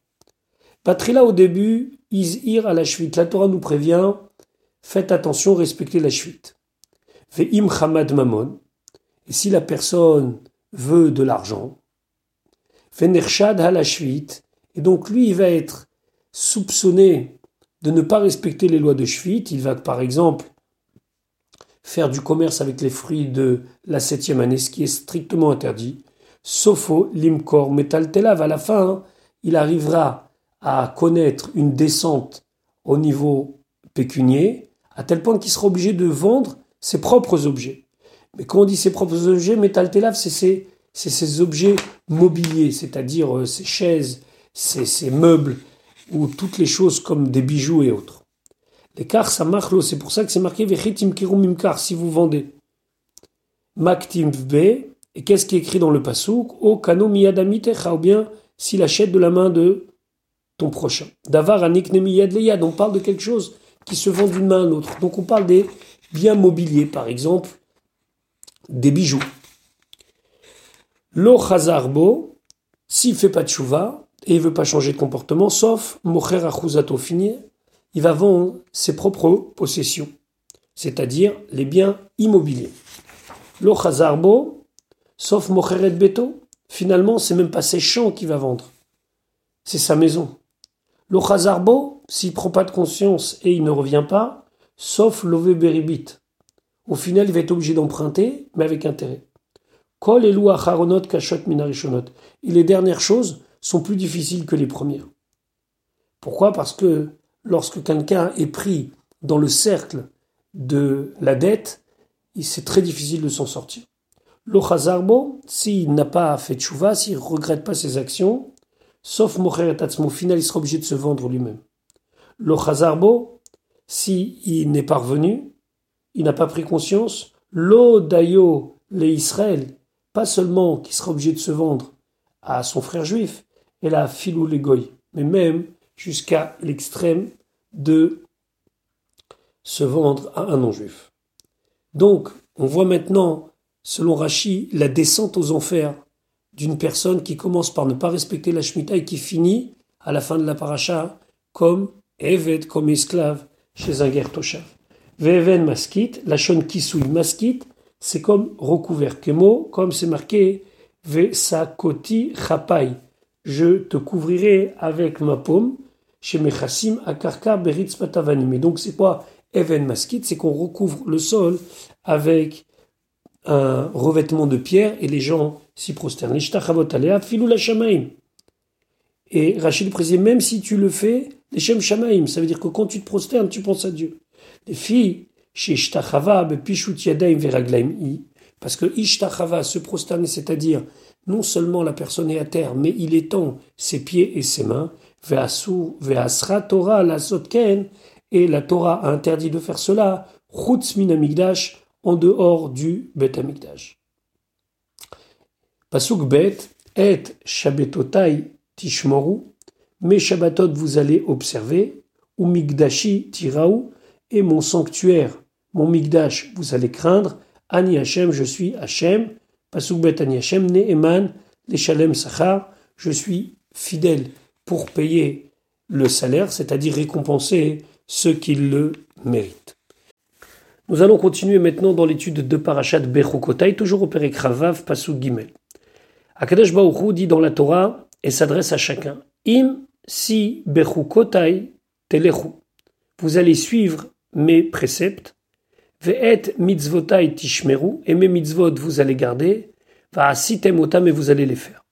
Patrila au début, Izhir à la Shvit. La Torah nous prévient, faites attention, respectez la Shvit. Ve'im Hamad Mamon. Et si la personne veut de l'argent, Venershad à la Shvit. Et donc lui, il va être soupçonné de ne pas respecter les lois de Shvit. Il va, par exemple, faire du commerce avec les fruits de la septième année, ce qui est strictement interdit. Sopho, limkor, metal telav. À la fin, hein, il arrivera à connaître une descente au niveau pécunier, à tel point qu'il sera obligé de vendre ses propres objets. Mais quand on dit ses propres objets, metal telav, c'est ses, objets mobiliers, c'est-à-dire ses euh, chaises, ses meubles, ou toutes les choses comme des bijoux et autres. L'écart, ça marche, c'est pour ça que c'est marqué Vechitim Kirumimkar, si vous vendez. Maktim B, et qu'est-ce qui est écrit dans le pasouk O kano miyadamitecha, ou bien s'il achète de la main de ton prochain. Davar anik leyad, on parle de quelque chose qui se vend d'une main à l'autre. Donc on parle des biens mobiliers, par exemple, des bijoux. Lo chazarbo, s'il fait pas de chouva, et il veut pas changer de comportement, sauf mocher achuzato finir, il va vendre ses propres possessions, c'est-à-dire les biens immobiliers. Lo chazarbo, sauf mocheret beto, finalement c'est même pas ses champs qu'il va vendre, c'est sa maison. Lo chazarbo, s'il prend pas de conscience et il ne revient pas, sauf lové beribit. Au final, il va être obligé d'emprunter, mais avec intérêt. Kol et kashot minarishonot. Et les dernières choses sont plus difficiles que les premières. Pourquoi? Parce que lorsque quelqu'un est pris dans le cercle de la dette, c'est très difficile de s'en sortir. L'ochazarbo, s'il n'a pas fait de chouva, s'il ne regrette pas ses actions, sauf mocher et au final il sera obligé de se vendre lui-même. L'ochazarbo, s'il n'est pas revenu, il n'a pas pris conscience, lo dayo le Israël, pas seulement qu'il sera obligé de se vendre à son frère juif, et la filou goy, mais même jusqu'à l'extrême de se vendre à un non-juif. Donc, on voit maintenant, selon Rachi, la descente aux enfers d'une personne qui commence par ne pas respecter la Shemitah et qui finit, à la fin de la paracha, comme Eved, comme esclave chez un guerre. Veven maskit, la shon kisui maskit, c'est comme recouvert. Kemo, comme c'est marqué, ve sakoti chapai, je te couvrirai avec ma paume, chez Mechassim, Akarka, Beritz, Patavanim. Et donc, c'est quoi Even Maskit C'est qu'on recouvre le sol avec un revêtement de pierre et les gens s'y prosternent. Et Rachid précise, même si tu le fais, les shem shamaim, ça veut dire que quand tu te prosternes, tu penses à Dieu. Les filles, chez Ishtachava, Bepishut Yadaim Veraglaim I, parce que Ishtachava, se prosterner, c'est-à-dire non seulement la personne est à terre, mais il étend ses pieds et ses mains. Ve'asra Torah la sotken, et la Torah a interdit de faire cela, chutz en dehors du Bet Amigdash. Pasuk Bet, et Shabbatotai tishmoru, mes Shabbatot vous allez observer, ou Migdashi tiraou, et mon sanctuaire, mon Migdash vous allez craindre, Ani Hashem, je suis Hashem, Pasuk Bet Ani Hashem, Ne'eman, Leshalem Sachar, je suis fidèle pour payer le salaire, c'est-à-dire récompenser ceux qui le méritent. Nous allons continuer maintenant dans l'étude de Parashat Bechukotai, toujours au Père Kravav, Pasuk Gimel. Akadosh Baruch dit dans la Torah et s'adresse à chacun Im si Bechukotai telechu. Vous allez suivre mes préceptes Ve'et mitzvotai tishmeru, et mes mitzvot vous allez garder, va sitem otam et vous allez les faire.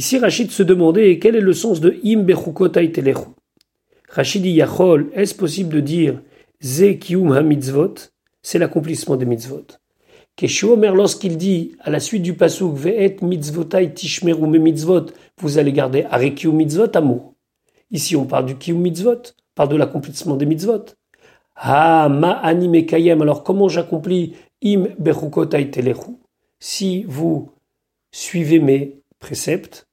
Ici, Rachid se demandait quel est le sens de im bechukotai telechu. Rachid dit yachol, est-ce possible de dire ze kium ha mitzvot, c'est l'accomplissement des mitzvot. Keshomer, lorsqu'il dit à la suite du pasuk ve'et mitzvotai tishmeru, mes mitzvot vous allez garder, arekiu mitzvot amour. Ici, on parle du kium mitzvot, on parle de l'accomplissement des mitzvot. Ah, ma anime kayem. Alors, comment j'accomplis im bechukotai telechu Si vous suivez mes préceptes,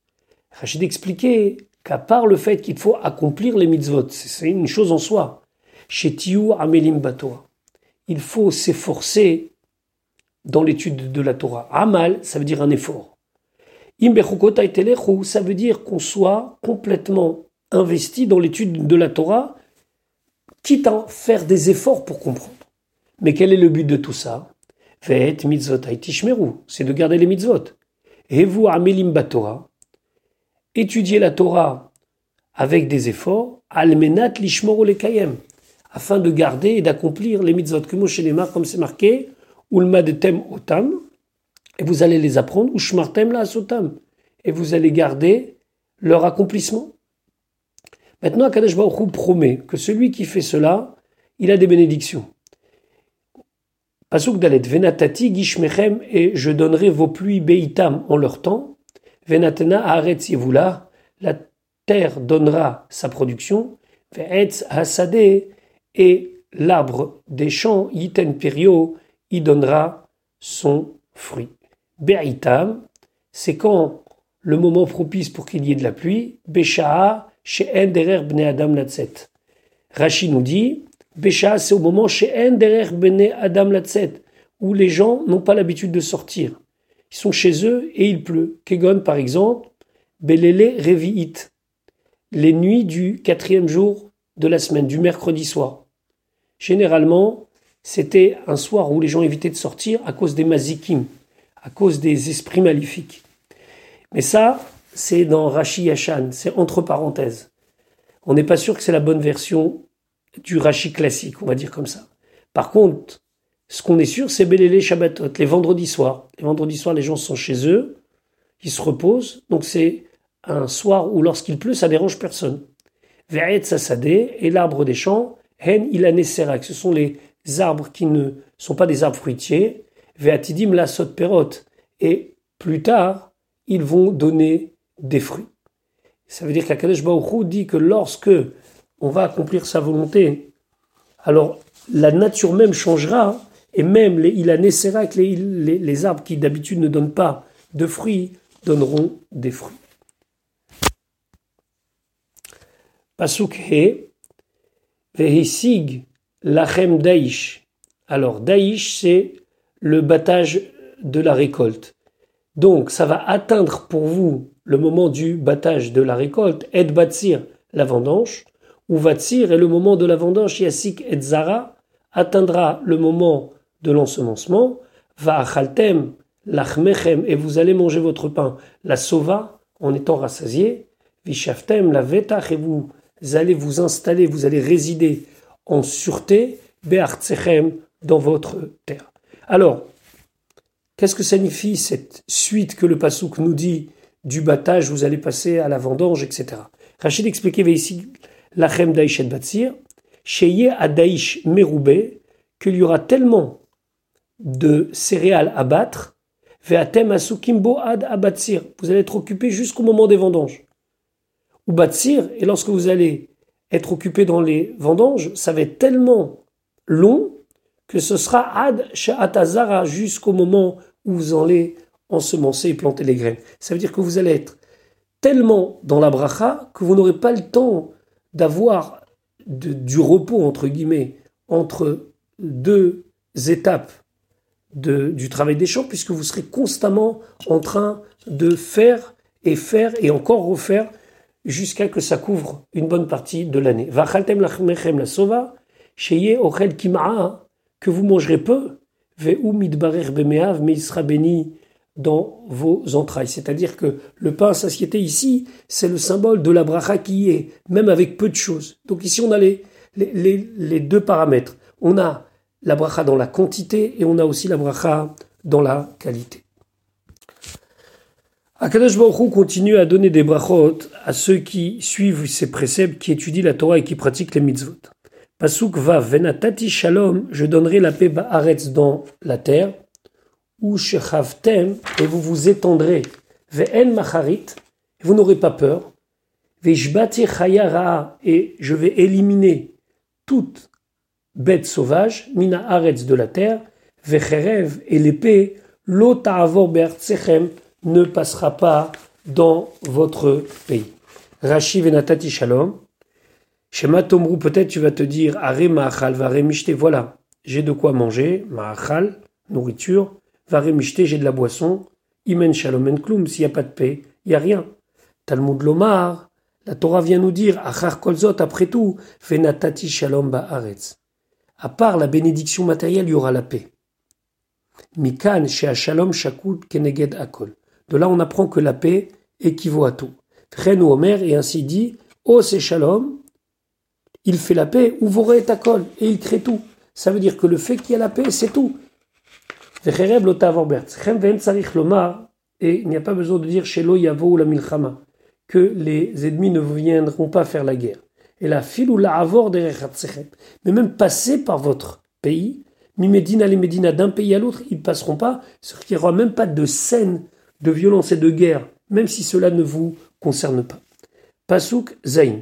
Rachid expliquait qu'à part le fait qu'il faut accomplir les mitzvot, c'est une chose en soi. Chez Tiou Amelim Batoa, il faut s'efforcer dans l'étude de la Torah. Amal, ça veut dire un effort. Im bechukotai telechu, ça veut dire qu'on soit complètement investi dans l'étude de la Torah quitte à faire des efforts pour comprendre. Mais quel est le but de tout ça? Fait mitzvot c'est de garder les mitzvot. Et vous, amelim batora, étudiez la Torah avec des efforts, almenat lishmoro lekayem, afin de garder et d'accomplir les mitzvot. Comme c'est marqué, Ulma de tem otam, et vous allez les apprendre, ou shmartem la sotam, et vous allez garder leur accomplissement. Maintenant, Akadosh Baruch promet que celui qui fait cela, il a des bénédictions. Pasuk Dalet, Venatati gishmechem, et je donnerai vos pluies beitam en leur temps. Venatena haaretz yevula, la terre donnera sa production. Ve'etz hasade, et l'arbre des champs, yiten perio, y donnera son fruit. Beitam, c'est quand le moment propice pour qu'il y ait de la pluie. Besha'a, chez derer bne adam latzet. Rashi nous dit, Bécha, c'est au moment chez derer bne adam latzet, où les gens n'ont pas l'habitude de sortir. Ils sont chez eux et il pleut. Kegon, par exemple, Belele Revi'it, les nuits du quatrième jour de la semaine, du mercredi soir. Généralement, c'était un soir où les gens évitaient de sortir à cause des mazikim, à cause des esprits maléfiques. Mais ça, c'est dans Rashi Yashan, c'est entre parenthèses. On n'est pas sûr que c'est la bonne version du Rashi classique, on va dire comme ça. Par contre, ce qu'on est sûr, c'est Belélé Shabbatot, les vendredis soirs. Les vendredis soirs, les gens sont chez eux, ils se reposent, donc c'est un soir où lorsqu'il pleut, ça dérange personne. Ve'et et l'arbre des champs, Hen Ilaneserak, ce sont les arbres qui ne sont pas des arbres fruitiers, Ve'atidim la et plus tard, ils vont donner des fruits. Ça veut dire qu'Akadosh Baruch dit que lorsque on va accomplir sa volonté, alors la nature même changera, et même les, il a que les, les, les arbres qui d'habitude ne donnent pas de fruits donneront des fruits. Pasuk He, Lachem Daish. Alors, Daish, c'est le battage de la récolte. Donc, ça va atteindre pour vous le moment du battage de la récolte, et batsir, la vendange, ou vatsir est le moment de la vendange, yasik et zara, atteindra le moment de l'ensemencement, va achaltem, lachmechem, et vous allez manger votre pain, la sova, en étant rassasié, vishaftem, la vetach, et vous allez vous installer, vous allez résider en sûreté, be'artsechem, dans votre terre. Alors, Qu'est-ce que signifie cette suite que le Passouk nous dit du battage, vous allez passer à la vendange, etc. Rachid expliquait ici Lachem Daïch et Batsir, Sheye Adaïch Meroubé, qu'il y aura tellement de céréales à battre, Veatem Asukimbo Ad Abatsir, vous allez être occupé jusqu'au moment des vendanges. Ou Batsir, et lorsque vous allez être occupé dans les vendanges, ça va être tellement long que ce sera Ad Sha'atazara jusqu'au moment où vous allez ensemencer et planter les graines. Ça veut dire que vous allez être tellement dans la bracha que vous n'aurez pas le temps d'avoir du repos, entre guillemets, entre deux étapes du travail des champs, puisque vous serez constamment en train de faire et faire et encore refaire jusqu'à que ça couvre une bonne partie de l'année. Vachaltem lachem la sova, sheye ochel kima'a, que vous mangerez peu, mais il sera béni dans vos entrailles. C'est-à-dire que le pain satiété ici, c'est le symbole de la bracha qui est, même avec peu de choses. Donc ici, on a les, les, deux paramètres. On a la bracha dans la quantité et on a aussi la bracha dans la qualité. Akadosh Baruch continue à donner des brachot à ceux qui suivent ses préceptes, qui étudient la Torah et qui pratiquent les mitzvot. Pasuk va venatati shalom, je donnerai la paix ba'aretz dans la terre, ou shechavtem, et vous vous étendrez, ve'en macharit, vous n'aurez pas peur, ve'ishbati chayara, et je vais éliminer toute bête sauvage, mina aretz de la terre, ve'cherev, et l'épée, l'ota'avor be'artsechem, ne passera pas dans votre pays. Rashi venatati shalom, Shema Tomrou, peut-être tu vas te dire, Are Ma'achal, Vare voilà, j'ai de quoi manger, Ma'achal, nourriture, Vare j'ai de la boisson, Imen Shalom En Klum, s'il n'y a pas de paix, il n'y a rien. Talmud Lomar, la Torah vient nous dire, Achar Kolzot, après tout, Venatati Shalom Ba'aretz. À part la bénédiction matérielle, il y aura la paix. Mikan Shalom Shakut Keneged Akol. De là, on apprend que la paix équivaut à tout. Ren Omer, et ainsi dit, Oh c'est Shalom, il fait la paix, ou voré ta colle, et il crée tout. Ça veut dire que le fait qu'il y a la paix, c'est tout. Et il n'y a pas besoin de dire chez Yavo ou la Milchama que les ennemis ne viendront pas faire la guerre. Et la fil ou la avor Mais même passer par votre pays, mi Médina les Médina d'un pays à l'autre, ils ne passeront pas, ce qui n'y aura même pas de scène de violence et de guerre, même si cela ne vous concerne pas. Pasuk Zain.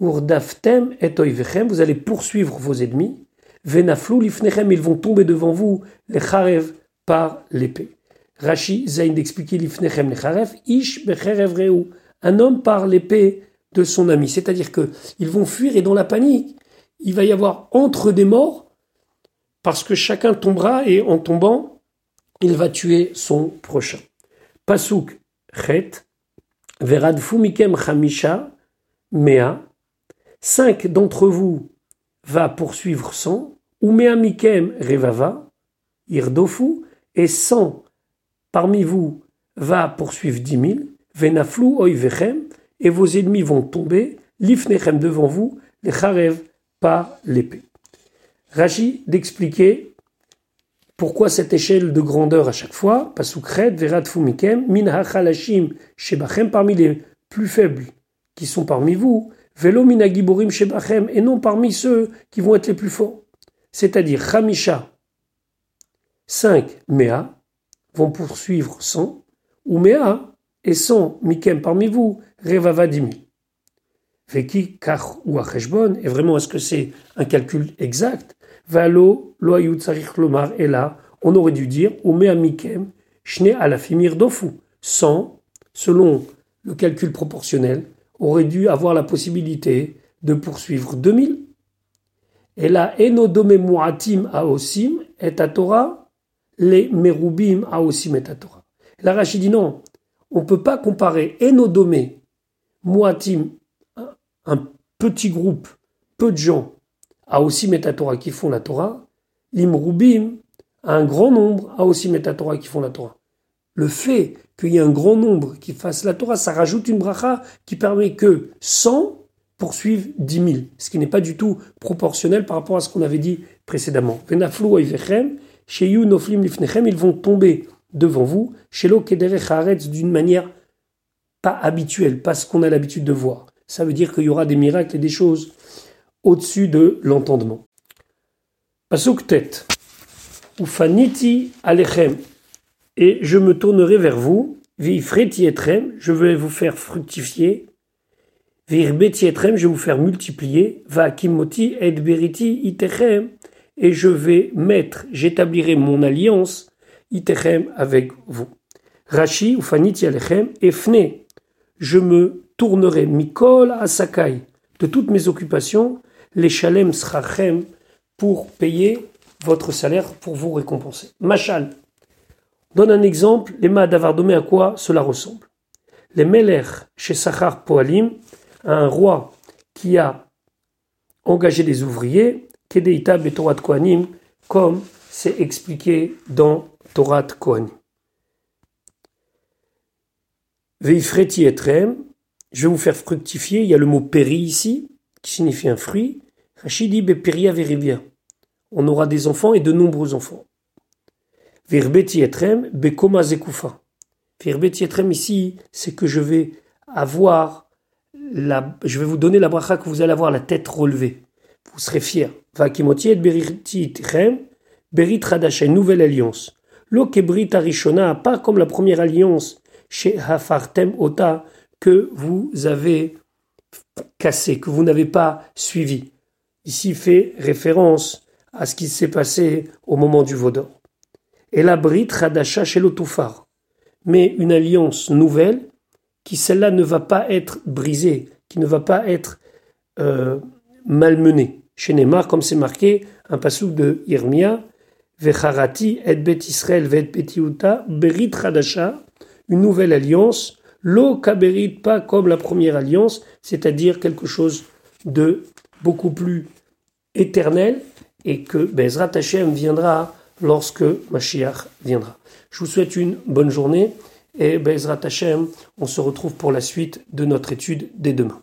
Urdaftem et oivechem, vous allez poursuivre vos ennemis. Venaflou lifnechem, ils vont tomber devant vous, les charev, par l'épée. Rashi Zain d'expliquer lifnechem les charev, ish becherev reu, un homme par l'épée de son ami. C'est-à-dire que ils vont fuir et dans la panique, il va y avoir entre des morts, parce que chacun tombera et en tombant, il va tuer son prochain. Pasuk Chet, Veradfu mikem chamisha, mea, cinq d'entre vous va poursuivre cent, ou mea mikem revava, irdofu, et cent parmi vous va poursuivre dix mille, venaflu oivechem, et vos ennemis vont tomber, l'ifnechem devant vous, les charev par l'épée. Raji d'expliquer pourquoi cette échelle de grandeur à chaque fois Pasukret, Verat Fumikem, Min Hachalashim, Shebachem, parmi les plus faibles qui sont parmi vous, Velo Minagiborim Shebachem, et non parmi ceux qui vont être les plus forts. C'est-à-dire Hamisha, 5 Mea, vont poursuivre 100, ou Mea et 100 Mikem parmi vous, Revava Dimi. Veki Kach ou Acheshbon, et vraiment est-ce que c'est un calcul exact? Valo, lomar, et là, on aurait dû dire, Omea mikem, shne alafimir dofu. 100, selon le calcul proportionnel, aurait dû avoir la possibilité de poursuivre 2000. Et là, enodome muatim aosim et Torah, les merubim aosim et Torah. La Rachid dit non, on ne peut pas comparer enodome muatim, un petit groupe, peu de gens, a aussi Torah qui font la Torah, l'imrubim, un grand nombre, a aussi Torah qui font la Torah. Le fait qu'il y ait un grand nombre qui fasse la Torah, ça rajoute une bracha qui permet que 100 poursuivent 10 000, ce qui n'est pas du tout proportionnel par rapport à ce qu'on avait dit précédemment. Ils vont tomber devant vous, d'une manière pas habituelle, pas ce qu'on a l'habitude de voir. Ça veut dire qu'il y aura des miracles et des choses au-dessus de l'entendement. Pasuk tête. Ufaniti alechem. Et je me tournerai vers vous. Vifreti etrem. Je vais vous faire fructifier. Virbeti etrem. Je vais vous faire multiplier. Va kimoti et beriti itechem. Et je vais mettre, j'établirai mon alliance itechem avec vous. Rashi ufaniti alechem. Efne. Je me tournerai mikol asakai de toutes mes occupations les shalem srachem pour payer votre salaire, pour vous récompenser. Machal. Donne un exemple, les d'Avardomé, à quoi cela ressemble. Les Meler chez Sachar Poalim, un roi qui a engagé des ouvriers, Kedeita Torah Kohanim, comme c'est expliqué dans Torah Kohanim. Veifreti etrem, je vais vous faire fructifier, il y a le mot péri ici, qui signifie un fruit, Rachidi beperia veribia. On aura des enfants et de nombreux enfants. Verbeti etrem bekoma zekufa. Verbeti etrem ici, c'est que je vais avoir la, je vais vous donner la bracha que vous allez avoir la tête relevée. Vous serez fiers. Vakimoti et beriti etrem berit radasha, nouvelle alliance. Lo kebrit arishona, pas comme la première alliance chez Hafartem Ota que vous avez cassé, que vous n'avez pas suivi ici fait référence à ce qui s'est passé au moment du Vaudor. Et la Brit Radasha chez l'Otufar, mais une alliance nouvelle qui celle-là ne va pas être brisée, qui ne va pas être euh, malmenée. Chez Neymar, comme c'est marqué, un passage de Irmia, Vecharati et Bet Israël vet Petiuta, Berit Radasha, une nouvelle alliance, lo kaberit, pas comme la première alliance, c'est-à-dire quelque chose de beaucoup plus éternel et que Bezrat Hashem viendra lorsque Mashiach viendra. Je vous souhaite une bonne journée et Bezrat Hashem, on se retrouve pour la suite de notre étude dès demain.